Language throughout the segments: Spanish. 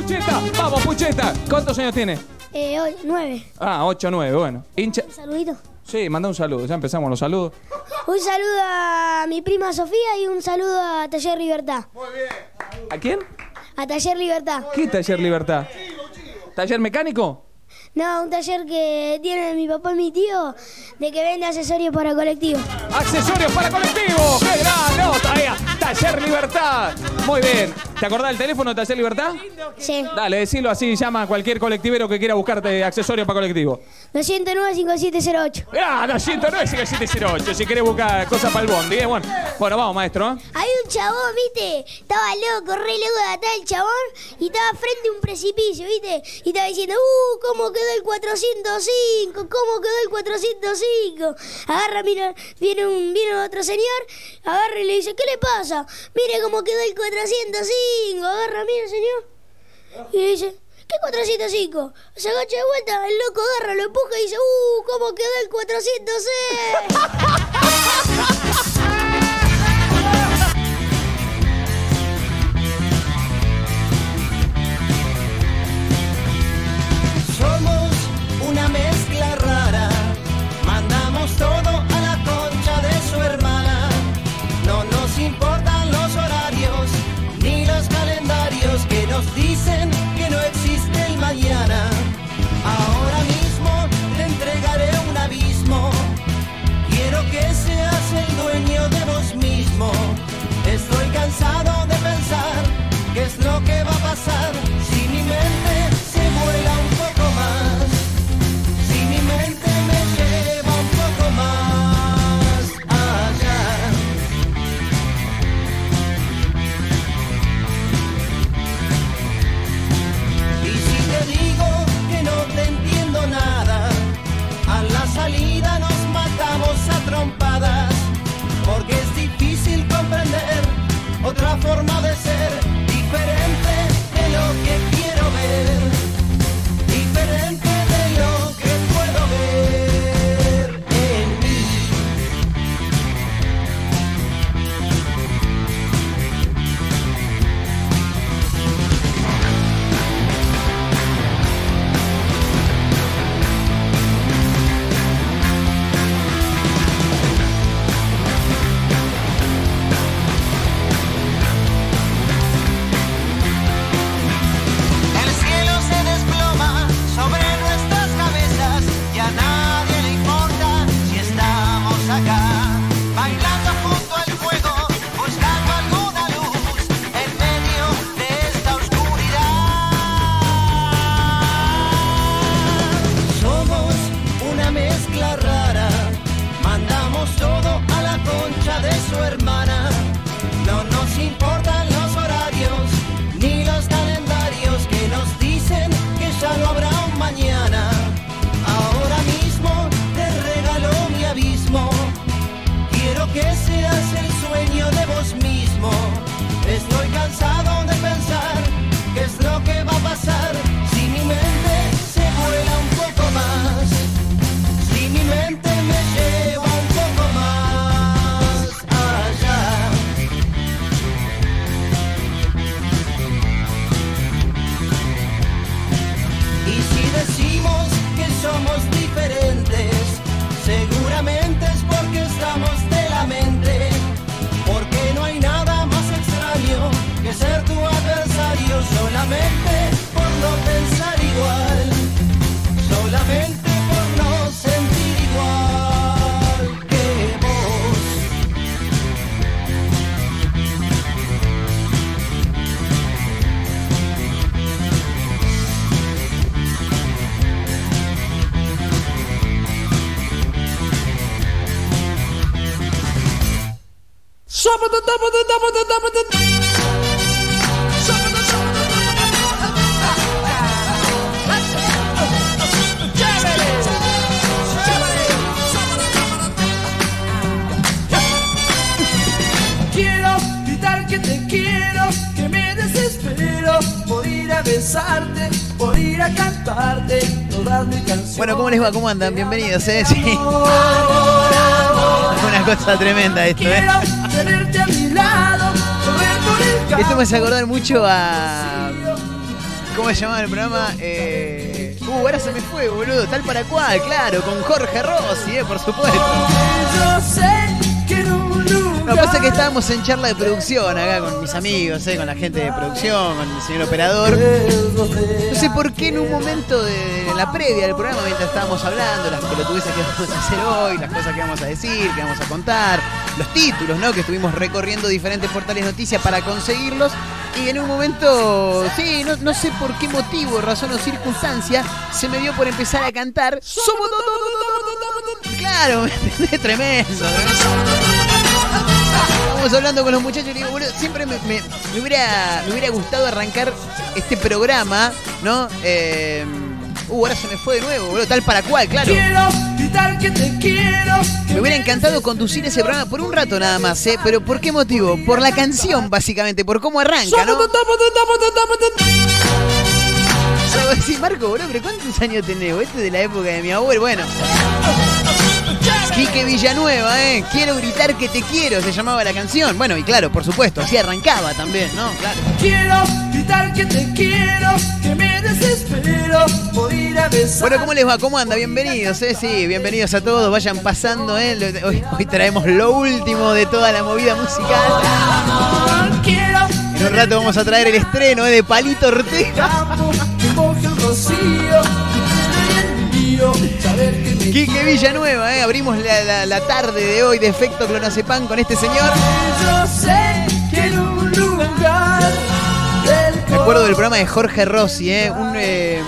Pucheta! ¡Vamos, Pucheta! ¿Cuántos años tiene? Eh, hoy, nueve. Ah, 8, 9, bueno. Hincha. Un saludito. Sí, manda un saludo. Ya empezamos los saludos. Un saludo a mi prima Sofía y un saludo a Taller Libertad. ¿A quién? A Taller Libertad. ¿Qué taller Libertad? ¿Taller mecánico? No, un taller que tiene mi papá y mi tío de que vende accesorios para colectivos. Accesorios para colectivo. ¡Qué gran nota! Taller Libertad. Muy bien. ¿Te acordás del teléfono de Taller Libertad? Sí. Dale, decilo así, llama a cualquier colectivero que quiera buscarte accesorios para colectivo. 209-5708. Ah, 209 5708, si querés buscar cosas para el bondi. eh, Bueno, bueno, vamos, maestro. ¿eh? Hay un chabón, ¿viste? Estaba loco, re loco de atrás el chabón y estaba frente a un precipicio, ¿viste? Y estaba diciendo, ¡uh! ¿Cómo quedó el 405? ¿Cómo quedó el 405? Agarra, mira, viene, un, viene otro señor, agarra y le dice, ¿qué le pasa? Mire cómo quedó el 405. Agarra, mira, señor. Y dice, ¿qué 405? Se agacha de vuelta, el loco agarra, lo empuja y dice, ¡uh! ¿Cómo quedó el 406? Estoy cansado de pensar qué es lo que va a pasar Quiero gritar que te quiero, que me desespero por ir a besarte, por ir a cantarte todas mis canciones. Bueno, ¿cómo les va? ¿Cómo andan? Bienvenidos, ¿eh? Sí. Una cosa tremenda esto, ¿eh? Tenerte a mi lado. Esto me hace acordar mucho a. ¿Cómo se llamaba el programa? Eh, uh, ahora se me fue, boludo. Tal para cual, claro, con Jorge Rossi, eh, por supuesto. Que pasa es que estábamos en charla de producción acá con mis amigos, eh, con la gente de producción, con el señor operador. No sé por qué en un momento de la previa del programa, mientras estábamos hablando, las pelotudeces que vamos a hacer hoy, las cosas que vamos a decir, que vamos a contar, los títulos, ¿no? Que estuvimos recorriendo diferentes portales noticias para conseguirlos. Y en un momento, sí, no, no sé por qué motivo, razón o circunstancia, se me dio por empezar a cantar. Somos Claro, tremendo. Estamos hablando con los muchachos y digo, boludo, siempre me, me- me hubiera, me hubiera gustado arrancar este programa, ¿no? Eh, uh, ahora se me fue de nuevo, boludo, tal para cual, claro. quiero gritar que te quiero. Me hubiera encantado conducir ese programa por un rato nada más, ¿eh? Pero ¿por qué motivo? Por la canción, básicamente, por cómo arranca, ¿no? Yo voy a decir, Marco, boludo, pero ¿cuántos años tenés? Este es de la época de mi abuelo, bueno. Quique Villanueva, ¿eh? Quiero gritar que te quiero, se llamaba la canción. Bueno, y claro, por supuesto, así arrancaba también, ¿no? Claro. Quiero gritar que te quiero, que me desespero por ir a besar. Bueno, ¿cómo les va? ¿Cómo anda? Bienvenidos, ¿eh? Sí, bienvenidos a todos. Vayan pasando, ¿eh? Hoy, hoy traemos lo último de toda la movida musical. Quiero En un rato vamos a traer el estreno ¿eh? de Palito Ortega. Quique Villanueva, ¿eh? Abrimos la, la- la tarde de hoy de efecto clonazepam con este señor. Yo sé que acuerdo del programa de Jorge Rossi, ¿eh? Un, eh,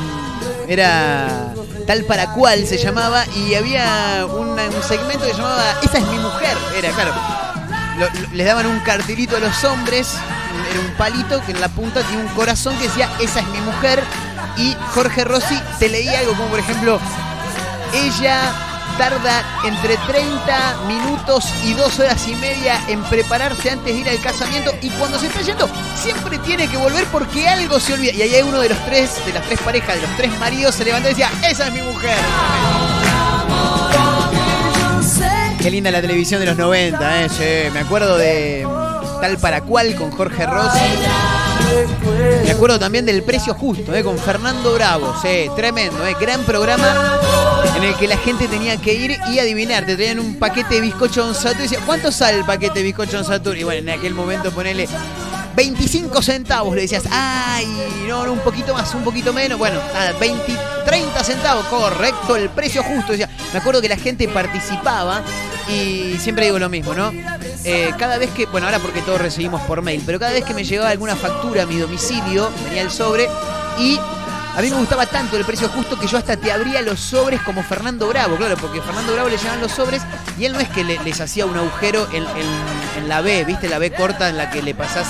era tal para cual se llamaba y había un segmento que llamaba Esa es mi mujer. Era, claro. les daban un cartelito a los hombres, era un palito que en la punta tenía un corazón que decía Esa es mi mujer. Y Jorge Rossi te leía algo como, por ejemplo, ella tarda entre 30 minutos y 2 horas y media en prepararse antes de ir al casamiento y cuando se está yendo siempre tiene que volver porque algo se olvida. Y ahí hay uno de los tres, de las tres parejas, de los tres maridos, se levantó y decía, esa es mi mujer. Qué linda la televisión de los 90, ¿eh? Me acuerdo de Tal para cual con Jorge Rossi. Me acuerdo también del precio justo, ¿eh? con Fernando Bravo. Sí, tremendo, ¿eh? gran programa en el que la gente tenía que ir y adivinar. Te traían un paquete de bizcocho Don y decía, ¿cuánto sale el paquete de bizcocho Don? Y bueno, en aquel momento ponele 25 centavos. Le decías, ay, no, no, un poquito más, un poquito menos. Bueno, nada, 20, 30 centavos, correcto, el precio justo. Decía, me acuerdo que la gente participaba y siempre digo lo mismo, ¿no? Eh, cada vez que, bueno, ahora porque todos recibimos por mail, pero cada vez que me llegaba alguna factura a mi domicilio, venía el sobre y a mí me gustaba tanto el precio justo que yo hasta te abría los sobres como Fernando Bravo, claro, porque Fernando Bravo le llevaban los sobres y él no es que le- les hacía un agujero en, en- en la B, ¿viste? La B corta en la que le pasás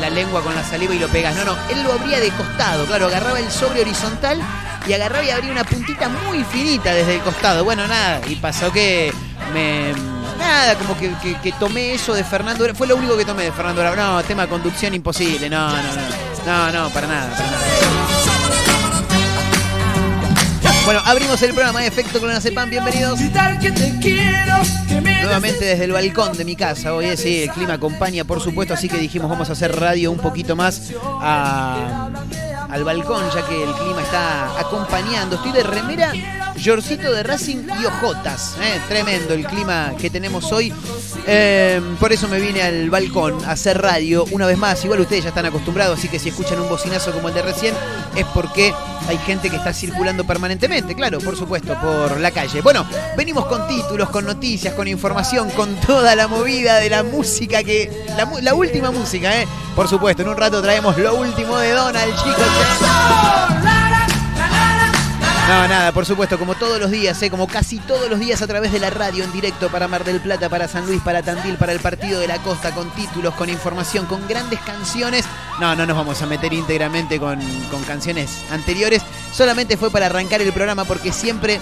la lengua con la saliva y lo pegas. No, no, él lo abría de costado, claro, agarraba el sobre horizontal y agarraba y abría una puntita muy finita desde el costado. Bueno, nada, y pasó que me... Nada, como que, que- tomé eso de Fernando. Fue lo único que tomé de Fernando. No, tema conducción imposible. No, no, no. No, no, para nada. Bueno, abrimos el programa de Efecto Clonazepam. Bienvenidos. Nuevamente desde el balcón de mi casa. Hoy sí, el clima acompaña, por supuesto, así que dijimos vamos a hacer radio un poquito más a- al balcón, ya que el clima está acompañando. Estoy de remera, yorcito de Racing y ojotas. ¿eh? Tremendo el clima que tenemos hoy. Eh, por eso me vine al balcón a hacer radio una vez más. Igual ustedes ya están acostumbrados, así que si escuchan un bocinazo como el de recién, es porque hay gente que está circulando permanentemente, claro, por supuesto, por la calle. Bueno, venimos con títulos, con noticias, con información, con toda la movida de la música que. La, última música, ¿eh? Por supuesto, en un rato traemos lo último de Donald, chicos. No, nada, por supuesto, como todos los días, ¿eh? como casi todos los días a través de la radio en directo para Mar del Plata, para San Luis, para Tandil, para el Partido de la Costa, con títulos, con información, con grandes canciones. No, no nos vamos a meter íntegramente con, con canciones anteriores, solamente fue para arrancar el programa porque siempre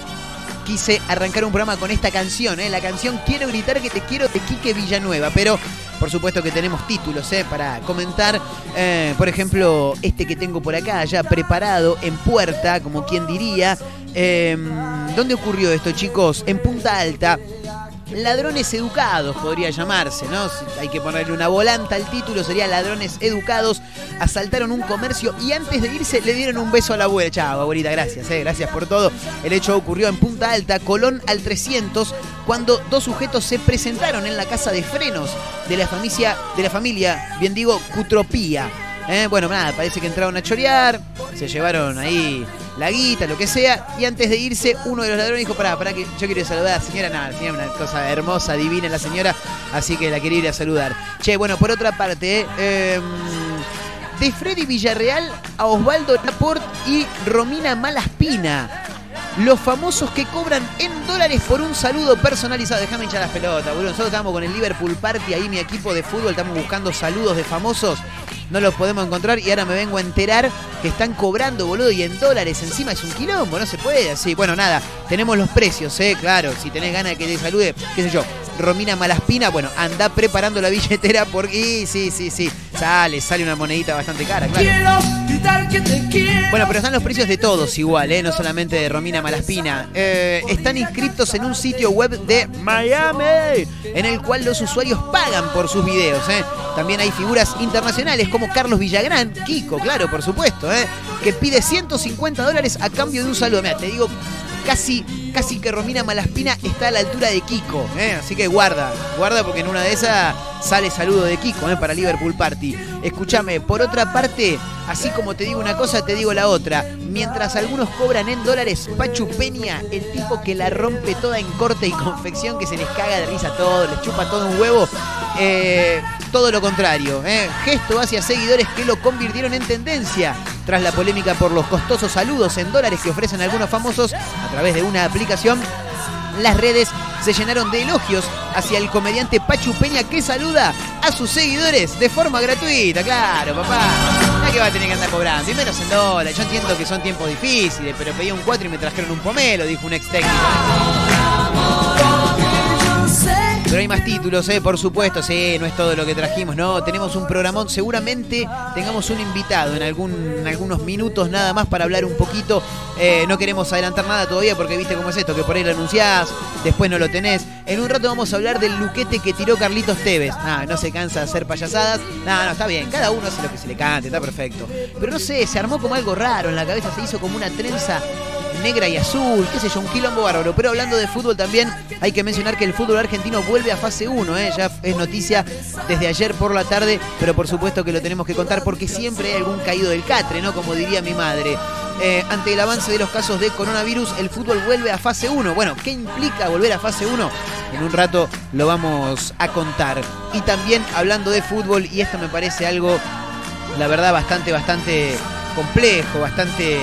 quise arrancar un programa con esta canción, ¿eh? la canción Quiero gritar que te quiero de Quique Villanueva, pero por supuesto que tenemos títulos ¿eh? para comentar, Eh, por ejemplo, este que tengo por acá ya preparado en puerta, como quien diría. Eh, ¿Dónde ocurrió esto, chicos? En Punta Alta. Ladrones educados, podría llamarse, ¿no? Si hay que ponerle una volanta al título, sería ladrones educados. Asaltaron un comercio y antes de irse le dieron un beso a la abuela. Chao, abuelita, gracias, eh, gracias por todo. El hecho ocurrió en Punta Alta, Colón al 300, cuando dos sujetos se presentaron en la casa de frenos de la familia, de la familia bien digo, Cutropía. Eh, bueno, nada, parece que entraron a chorear, se llevaron ahí la guita, lo que sea, y antes de irse, uno de los ladrones dijo, pará, pará, que yo quiero saludar a la señora, nada, tenía una cosa hermosa, divina la señora, así que la quería ir a saludar. Che, bueno, por otra parte, eh, de Freddy Villarreal a Osvaldo Laporte y Romina Malaspina. Los famosos que cobran en dólares por un saludo personalizado. Déjame hinchar las pelotas, boludo. Nosotros estamos con el Liverpool Party, ahí mi equipo de fútbol, estamos buscando saludos de famosos no los podemos encontrar y ahora me vengo a enterar que están cobrando, boludo, y en dólares encima es un quilombo, no se puede así. Bueno, nada, tenemos los precios, ¿eh? Claro, si tenés ganas de que te salude, qué sé yo, Romina Malaspina, bueno, anda preparando la billetera porque, sí, sí, sí, sale, sale una monedita bastante cara, claro. Bueno, pero están los precios de todos igual, ¿eh? No solamente de Romina Malaspina. Eh, están inscritos en un sitio web de Miami, en el cual los usuarios pagan por sus videos, ¿eh? También hay figuras internacionales como Carlos Villagrán, Kiko, claro, por supuesto, ¿eh? que pide 150 dólares a cambio de un saludo. Mira, te digo, casi, casi que Romina Malaspina está a la altura de Kiko. ¿eh? Así que guarda, guarda porque en una de esas sale saludo de Kiko ¿eh? para Liverpool Party. Escúchame, por otra parte, así como te digo una cosa, te digo la otra. Mientras algunos cobran en dólares, Pachu Peña, el tipo que la rompe toda en corte y confección, que se les caga de risa todo, les chupa todo un huevo. Eh, todo lo contrario, gesto hacia seguidores que lo convirtieron en tendencia. Tras la polémica por los costosos saludos en dólares que ofrecen algunos famosos a través de una aplicación, las redes se llenaron de elogios hacia el comediante Pachu Peña que saluda a sus seguidores de forma gratuita. Claro, papá. No que va a tener que andar cobrando. Y menos en dólares. Yo entiendo que son tiempos difíciles, pero pedí un 4 y me trajeron un pomelo, dijo un ex técnico. Pero hay más títulos, ¿eh? por supuesto, sí, no es todo lo que trajimos, ¿no? Tenemos un programón, seguramente tengamos un invitado en, algunos minutos nada más para hablar un poquito. Eh, no queremos adelantar nada todavía porque viste cómo es esto, que por ahí lo anunciás, después no lo tenés. En un rato vamos a hablar del luquete que tiró Carlitos Tevez. Ah, no se cansa de hacer payasadas. No, no, está bien, cada uno hace lo que se le cante, está perfecto. Pero no sé, se armó como algo raro en la cabeza, se hizo como una trenza negra y azul, qué sé yo, un quilombo bárbaro. Pero hablando de fútbol también hay que mencionar que el fútbol argentino vuelve a fase 1, ¿eh? ya es noticia desde ayer por la tarde, pero por supuesto que lo tenemos que contar porque siempre hay algún caído del catre, ¿no? Como diría mi madre. Eh, ante el avance de los casos de coronavirus, el fútbol vuelve a fase 1. Bueno, ¿qué implica volver a fase 1? En un rato lo vamos a contar. Y también hablando de fútbol, y esto me parece algo, la verdad, bastante, bastante complejo, bastante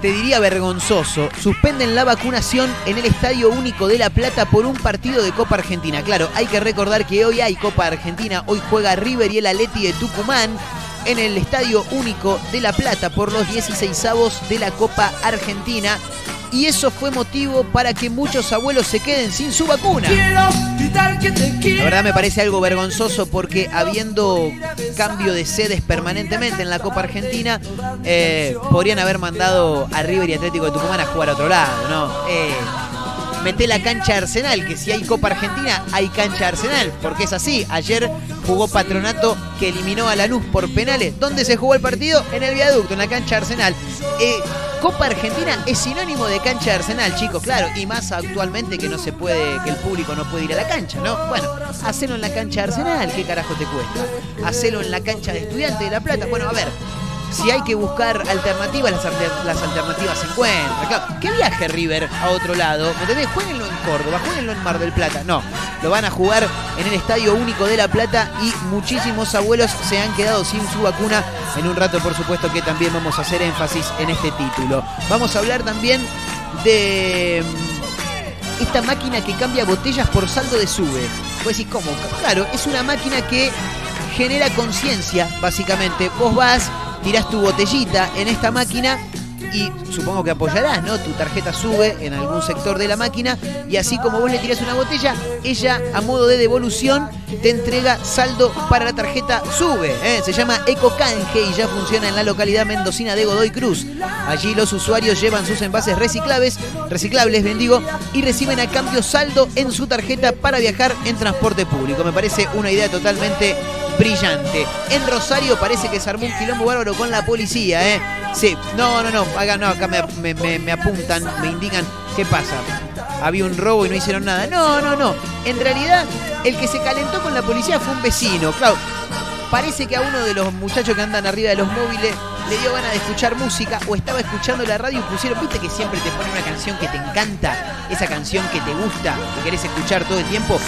te diría vergonzoso, suspenden la vacunación en el Estadio Único de La Plata por un partido de Copa Argentina. Claro, hay que recordar que hoy hay Copa Argentina, hoy juega River y el Aleti de Tucumán en el Estadio Único de La Plata por los 16 avos de la Copa Argentina y eso fue motivo para que muchos abuelos se queden sin su vacuna. La verdad me parece algo vergonzoso porque habiendo cambio de sedes permanentemente en la Copa Argentina, eh, podrían haber mandado a River y Atlético de Tucumán a jugar a otro lado, ¿no? Eh, mete la cancha Arsenal, que si hay Copa Argentina, hay cancha Arsenal, porque es así. Ayer jugó Patronato que eliminó a Lanús por penales. ¿Dónde se jugó el partido? En el viaducto, en la cancha Arsenal. Eh, Copa Argentina es sinónimo de cancha de Arsenal, chicos, claro, y más actualmente que no se puede, que el público no puede ir a la cancha, ¿no? Bueno, hacelo en la cancha de Arsenal, ¿qué carajo te cuesta? Hacelo en la cancha de Estudiantes de La Plata, bueno, a ver, si hay que buscar alternativas, las, alternativas se encuentran. ¿Qué viaje River a otro lado? ¿Me entendés? Jueguenlo en Córdoba, jueguenlo en Mar del Plata. No, lo van a jugar en el Estadio Único de La Plata y muchísimos abuelos se han quedado sin su vacuna. En un rato, por supuesto, que también vamos a hacer énfasis en este título. Vamos a hablar también de mm, esta máquina que cambia botellas por saldo de sube. Pues decís, ¿cómo? Claro, es una máquina que genera conciencia, básicamente. Vos vas tirás tu botellita en esta máquina y supongo que apoyarás, ¿no? Tu tarjeta sube en algún sector de la máquina y así como vos le tirás una botella, ella a modo de devolución te entrega saldo para la tarjeta sube. ¿eh? Se llama Eco Canje y ya funciona en la localidad mendocina de Godoy Cruz. Allí los usuarios llevan sus envases reciclables, reciclables, bendigo, y reciben a cambio saldo en su tarjeta para viajar en transporte público. Me parece una idea totalmente brillante. En Rosario parece que se armó un quilombo bárbaro con la policía, ¿eh? Sí, no, no, no, acá, no, acá me, apuntan, me indican qué pasa. Había un robo y no hicieron nada. No, no, no. En realidad, el que se calentó con la policía fue un vecino. Claro, parece que a uno de los muchachos que andan arriba de los móviles le dio ganas de escuchar música o estaba escuchando la radio y pusieron, viste que siempre te ponen una canción que te encanta, esa canción que te gusta, que querés escuchar todo el tiempo.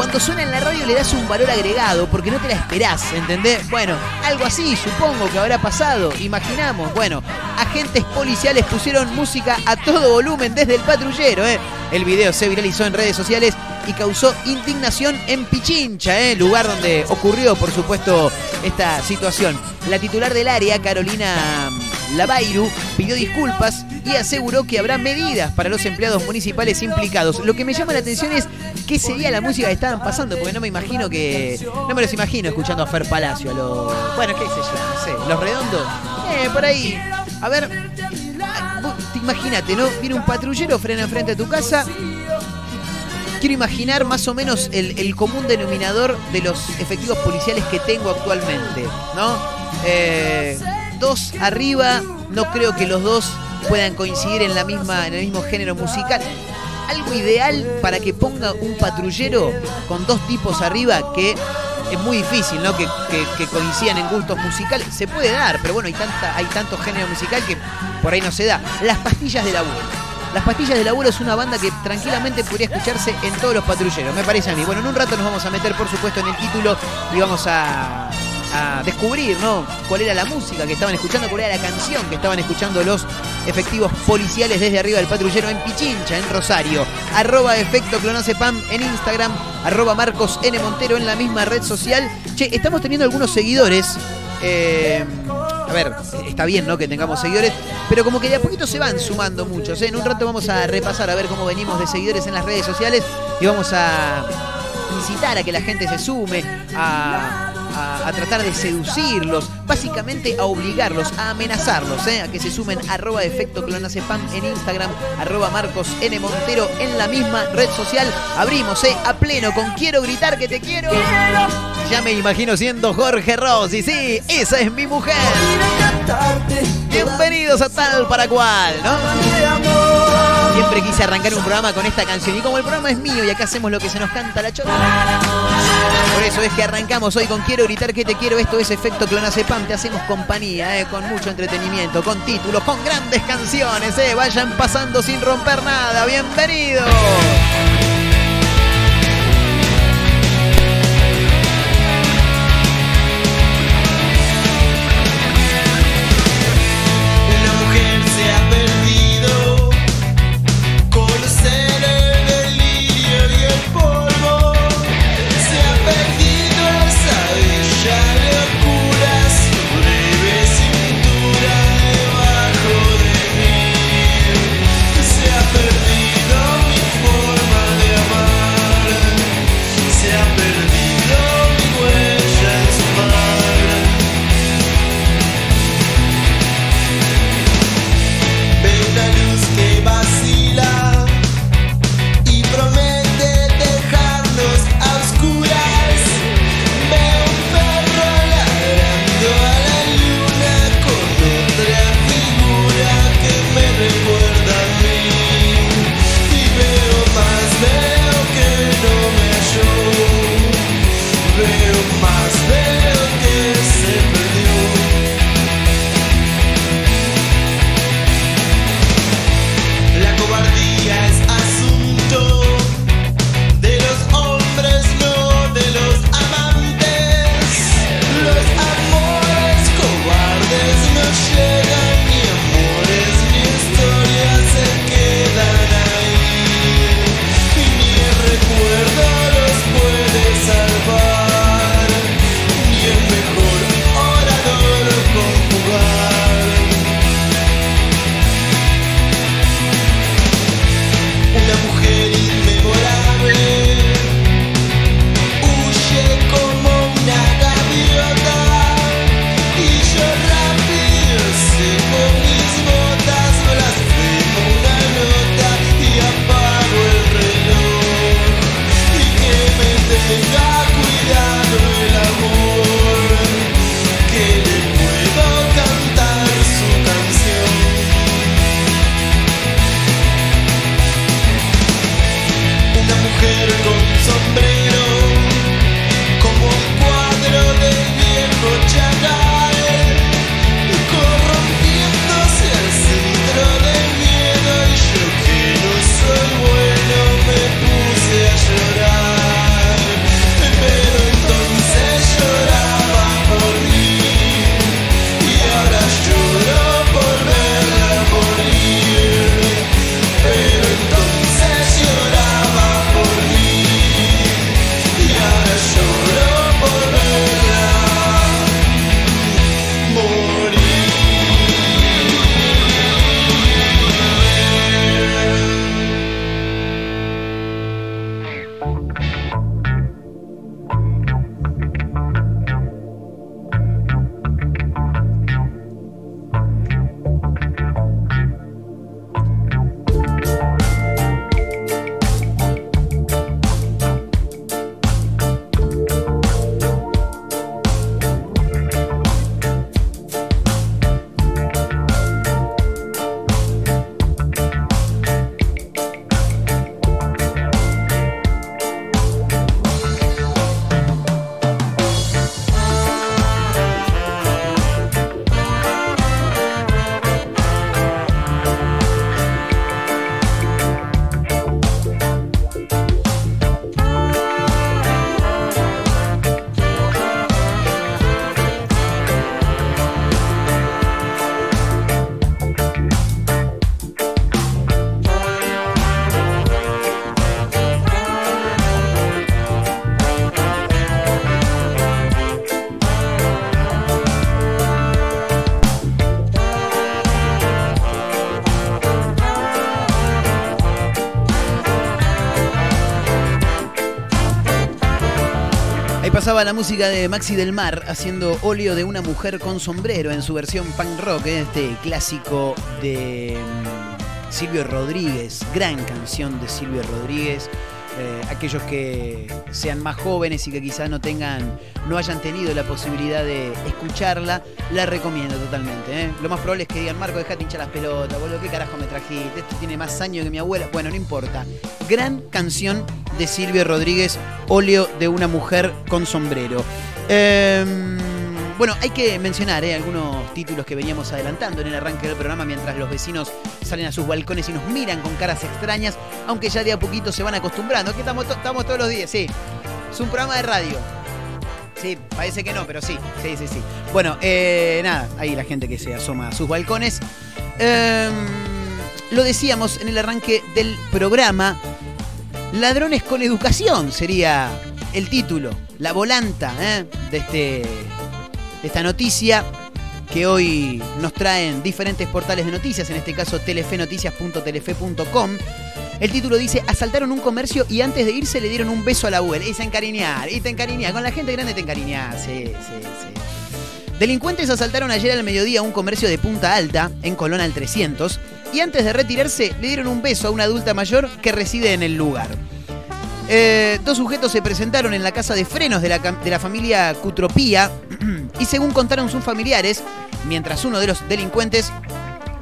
Cuando suena en la radio le das un valor agregado porque no te la esperás, ¿entendés? Bueno, algo así supongo que habrá pasado, imaginamos. Bueno, agentes policiales pusieron música a todo volumen desde el patrullero, ¿eh? El video se viralizó en redes sociales y causó indignación en Pichincha, ¿eh? lugar donde ocurrió, por supuesto, esta situación. La titular del área, Carolina Lavairu, pidió disculpas aseguró que habrá medidas para los empleados municipales implicados. Lo que me llama la atención es qué sería la música que estaban pasando, porque no me imagino que. No me los imagino escuchando a Fer Palacio, a los. Bueno, qué sé yo, no. Los redondos. Eh, por ahí. A ver. Imagínate, ¿no? Viene un patrullero, frena enfrente a tu casa. Quiero imaginar más o menos el, el común denominador de los efectivos policiales que tengo actualmente, ¿no? Eh, dos arriba, no creo que los dos puedan coincidir en, la misma, en el mismo género musical. Algo ideal para que ponga un patrullero con dos tipos arriba que es muy difícil, ¿no? Que, que- coincidan en gustos musicales. Se puede dar, pero bueno, hay, hay tanto género musical que por ahí no se da. Las pastillas del abuelo. Las Pastillas del Laburo es una banda que tranquilamente podría escucharse en todos los patrulleros, me parece a mí. Bueno, en un rato nos vamos a meter, por supuesto, en el título y vamos a, a descubrir, ¿no? Cuál era la música que estaban escuchando, cuál era la canción que estaban escuchando los efectivos policiales desde arriba del patrullero en Pichincha, en Rosario. Arroba efecto clonacepam en Instagram, arroba Marcos N. Montero en la misma red social. Che, estamos teniendo algunos seguidores. eh, a ver, está bien, ¿no? Que tengamos seguidores, pero como que de a poquito se van sumando muchos. ¿eh? En un rato vamos a repasar a ver cómo venimos de seguidores en las redes sociales y vamos a incitar a que la gente se sume, a, a- a tratar de seducirlos, básicamente a obligarlos, a amenazarlos, ¿eh? a que se sumen arroba efecto clonacepam en Instagram, arroba Marcos N. Montero en la misma red social. Abrimos ¿eh? a pleno con Quiero gritar que te quiero. Ya me imagino siendo Jorge Rossi, sí, esa es mi mujer. Bienvenidos a tal para cual, ¿no? Siempre quise arrancar un programa con esta canción y como el programa es mío y acá hacemos lo que se nos canta la chota. Por eso es que arrancamos hoy con Quiero gritar que te quiero. Esto es Efecto Clonacepam. Te hacemos compañía, eh, con mucho entretenimiento, con títulos, con grandes canciones. Eh. Vayan pasando sin romper nada. Bienvenido. La música de Maxi del Mar haciendo óleo de una mujer con sombrero en su versión punk rock, ¿eh? este clásico de mm, Silvio Rodríguez, gran canción de Silvio Rodríguez. Eh, aquellos que sean más jóvenes y que quizás no tengan, no hayan tenido la posibilidad de escucharla, la recomiendo totalmente. ¿eh? Lo más probable es que digan, Marco, dejate hinchar las pelotas, boludo, ¿qué carajo me trajiste? Esto tiene más años que mi abuela. Bueno, no importa. Gran canción de Silvio Rodríguez, óleo de una mujer con sombrero. Em, bueno, hay que mencionar ¿eh? algunos títulos que veníamos adelantando en el arranque del programa mientras los vecinos salen a sus balcones y nos miran con caras extrañas, aunque ya de a poquito se van acostumbrando. To- estamos todos los días, sí. Es un programa de radio. Sí, parece que no, pero sí, sí, sí, sí. Bueno, eh, nada, ahí la gente que se asoma a sus balcones. Em, lo decíamos en el arranque del programa. Ladrones con educación sería el título, la volanta ¿eh? de, este, de esta noticia que hoy nos traen diferentes portales de noticias, en este caso telefenoticias.telefe.com. El título dice, asaltaron un comercio y antes de irse le dieron un beso a la abuela. Y se encariñar, y te encariñar. Con la gente grande te encariñás, sí, sí, sí. Delincuentes asaltaron ayer al mediodía un comercio de Punta Alta, en Colón al 300, y antes de retirarse le dieron un beso a una adulta mayor que reside en el lugar. Eh, dos sujetos se presentaron en la casa de frenos de la, familia Cutropía y según contaron sus familiares, mientras uno de los delincuentes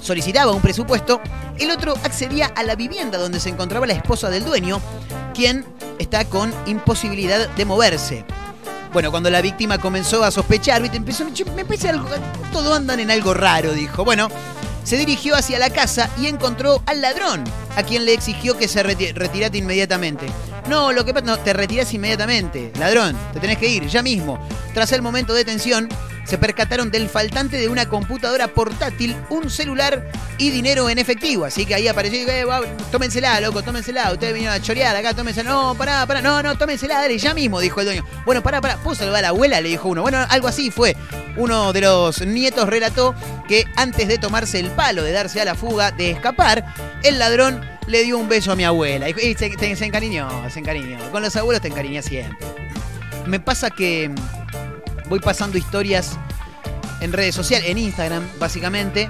solicitaba un presupuesto, el otro accedía a la vivienda donde se encontraba la esposa del dueño, quien está con imposibilidad de moverse. Bueno, cuando la víctima comenzó a sospechar, ¿viste? empezó, "Che, me parece algo, todo andan en algo raro, dijo. Bueno, se dirigió hacia la casa y encontró al ladrón, a quien le exigió que se reti- retirate inmediatamente. No, lo que pasa, no, te retirás inmediatamente, ladrón, te tenés que ir, ya mismo. Tras el momento de tensión, se percataron del faltante de una computadora portátil, un celular y dinero en efectivo. Así que ahí apareció eh, tómensela, loco, tómensela. Ustedes vinieron a chorear acá, tómensela. No, pará, pará, no, no, tómensela, dale, ya mismo, dijo el dueño. Bueno, pará, pará, ¿puedo saludar a la abuela? Le dijo uno. Bueno, algo así fue. Uno de los nietos relató que antes de tomarse el de darse a la fuga, de escapar, el ladrón le dio un beso a mi abuela. Y y se, se- se encariñó, se encariñó. Con los abuelos te encariñas siempre. Me pasa que mm, voy pasando historias en redes sociales, en Instagram, básicamente,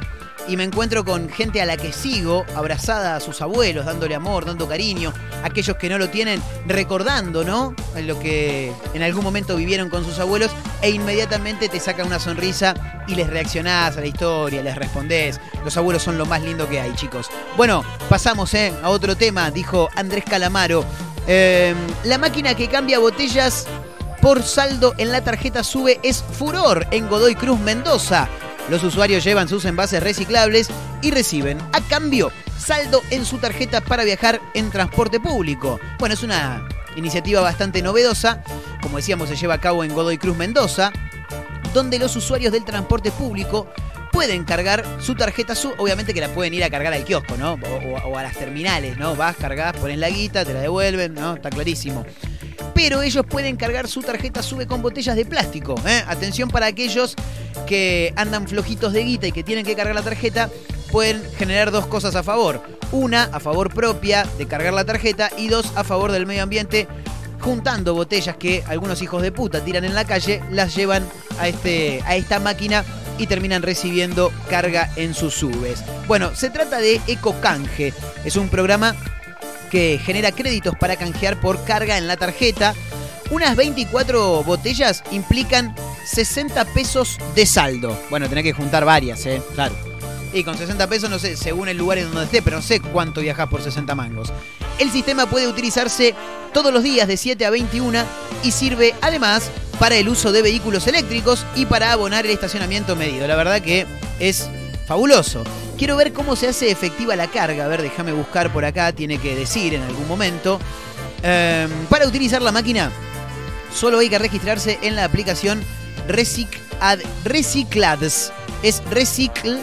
y me encuentro con gente a la que sigo, abrazada a sus abuelos, dándole amor, dando cariño, aquellos que no lo tienen, recordando, ¿no? Lo que en algún momento vivieron con sus abuelos, e inmediatamente te saca una sonrisa y les reaccionás a la historia, les respondés. Los abuelos son lo más lindo que hay, chicos. Bueno, pasamos ¿eh? a otro tema, dijo Andrés Calamaro. Eh, la máquina que cambia botellas por saldo en la tarjeta sube es furor en Godoy Cruz, Mendoza. Los usuarios llevan sus envases reciclables y reciben a cambio saldo en su tarjeta para viajar en transporte público. Bueno, es una iniciativa bastante novedosa, como decíamos se lleva a cabo en Godoy Cruz, Mendoza, donde los usuarios del transporte público pueden cargar su tarjeta SU, obviamente que la pueden ir a cargar al kiosco, ¿no? O, a las terminales, ¿no? Vas, cargas, pones la guita, te la devuelven, ¿no? Está clarísimo. Pero ellos pueden cargar su tarjeta SUBE con botellas de plástico. ¿eh? Atención para aquellos que andan flojitos de guita y que tienen que cargar la tarjeta, pueden generar dos cosas a favor. Una, a favor propia de cargar la tarjeta y dos, a favor del medio ambiente juntando botellas que algunos hijos de puta tiran en la calle, las llevan a, este, a esta máquina y terminan recibiendo carga en sus subes. Bueno, se trata de EcoCanje. Es un programa que genera créditos para canjear por carga en la tarjeta. Unas 24 botellas implican 60 pesos de saldo. Bueno, tenés que juntar varias, ¿eh? Claro. Y con 60 pesos, no sé, según el lugar en donde esté, pero no sé cuánto viajás por 60 mangos. El sistema puede utilizarse todos los días de 7 a 21 y sirve además para el uso de vehículos eléctricos y para abonar el estacionamiento medido. La verdad que es fabuloso. Quiero ver cómo se hace efectiva la carga. A ver, déjame buscar por acá, tiene que decir en algún momento. Em, para utilizar la máquina, solo hay que registrarse en la aplicación Reciclad, Reciclads. Es Recicl,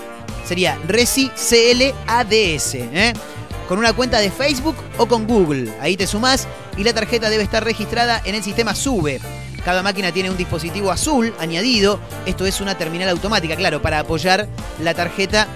sería Reci-CLADS, ¿eh? con una cuenta de Facebook o con Google. Ahí te sumás y la tarjeta debe estar registrada en el sistema SUBE. Cada máquina tiene un dispositivo azul añadido. Esto es una terminal automática, claro, para apoyar la tarjeta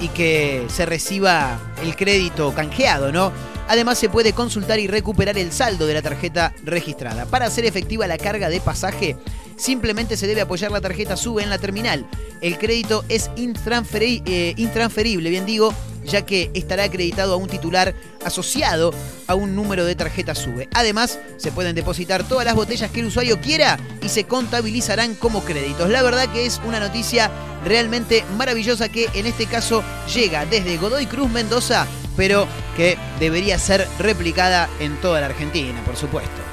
y que se reciba el crédito canjeado, ¿no? Además se puede consultar y recuperar el saldo de la tarjeta registrada. Para hacer efectiva la carga de pasaje, simplemente se debe apoyar la tarjeta SUBE en la terminal. El crédito es eh, intransferible, bien digo, ya que estará acreditado a un titular asociado a un número de tarjeta SUBE. Además, se pueden depositar todas las botellas que el usuario quiera y se contabilizarán como créditos. La verdad que es una noticia realmente maravillosa que en este caso llega desde Godoy Cruz Mendoza, pero que debería ser replicada en toda la Argentina, por supuesto.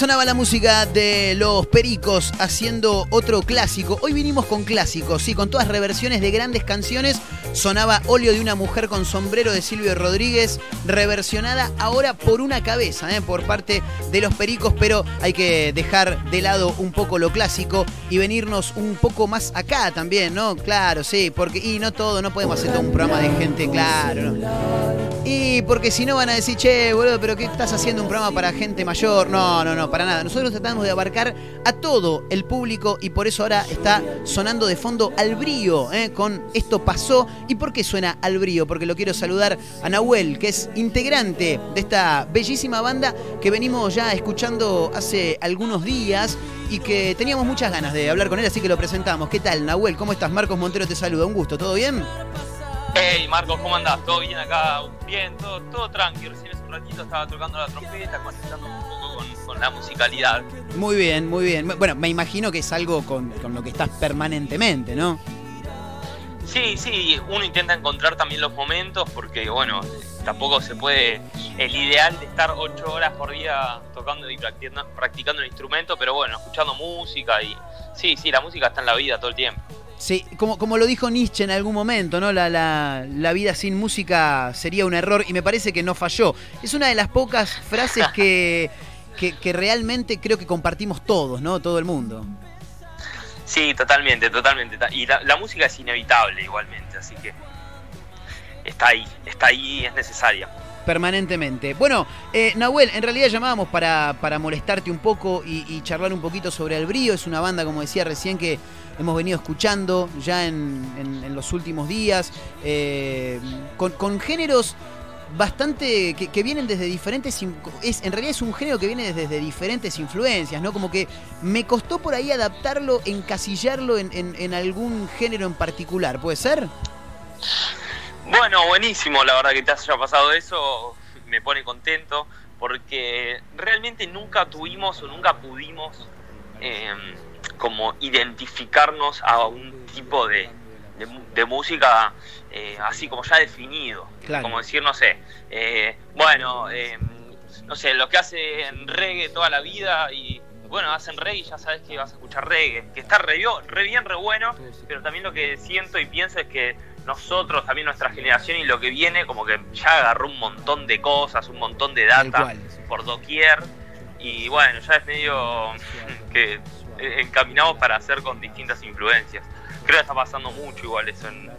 Sonaba la música de Los Pericos haciendo otro clásico. Hoy vinimos con clásicos, sí, con todas reversiones de grandes canciones. Sonaba Óleo de una mujer con sombrero de Silvio Rodríguez, reversionada ahora por una cabeza, ¿eh? por parte de Los Pericos, pero hay que dejar de lado un poco lo clásico y venirnos un poco más acá también, ¿no? Claro, sí, porque y no todo, no podemos hacer todo un programa de gente, claro. ¿no? Y porque si no van a decir, che, boludo, pero ¿qué estás haciendo un programa para gente mayor? No, no, no, para nada. Nosotros tratamos de abarcar a todo el público y por eso ahora está sonando de fondo al brío, ¿eh? con Esto pasó. ¿Y por qué suena al brío? Porque lo quiero saludar a Nahuel, que es integrante de esta bellísima banda que venimos ya escuchando hace algunos días y que teníamos muchas ganas de hablar con él, así que lo presentamos. ¿Qué tal, Nahuel? ¿Cómo estás? Marcos Montero te saluda. Un gusto, ¿todo bien? Hey Marcos, ¿cómo andás? ¿Todo bien acá? Bien, todo, todo tranquilo. Recién hace un ratito estaba tocando la trompeta, conectando un poco con, con la musicalidad. Muy bien, muy bien. Bueno, me imagino que es algo con, con lo que estás permanentemente, ¿no? Sí, sí, uno intenta encontrar también los momentos porque, bueno, tampoco se puede. El ideal de estar ocho horas por día tocando y practicando, practicando el instrumento, pero bueno, escuchando música y. Sí, sí, la música está en la vida todo el tiempo. Sí, como, como lo dijo Nietzsche en algún momento, ¿no? La, la, la, vida sin música sería un error y me parece que no falló. Es una de las pocas frases que, que, que realmente creo que compartimos todos, ¿no? Todo el mundo. Sí, totalmente, totalmente. Y la, la, música es inevitable igualmente, así que está ahí, está ahí, es necesaria. Permanentemente. Bueno, eh, Nahuel, en realidad llamábamos para, para molestarte un poco y, charlar un poquito sobre El Brío. Es una banda, como decía recién, que hemos venido escuchando ya en, en, los últimos días, eh, con, con géneros bastante que, que, vienen desde diferentes es en realidad es un género que viene desde diferentes influencias no como que me costó por ahí adaptarlo encasillarlo en, en, en algún género en particular puede ser bueno buenísimo la verdad que te haya pasado eso me pone contento porque realmente nunca tuvimos o nunca pudimos eh, como identificarnos a un tipo de, de, de música eh, así como ya definido. Claro. Como decir, no sé, eh, bueno, eh, no sé, lo que hace en reggae toda la vida y bueno, hacen reggae y ya sabes que vas a escuchar reggae, que está re, re bien, re bueno, pero también lo que siento y pienso es que nosotros, también nuestra generación y lo que viene, como que ya agarró un montón de cosas, un montón de data por doquier y bueno, ya es medio que encaminamos para hacer con distintas influencias. Creo que está pasando mucho igual eso en,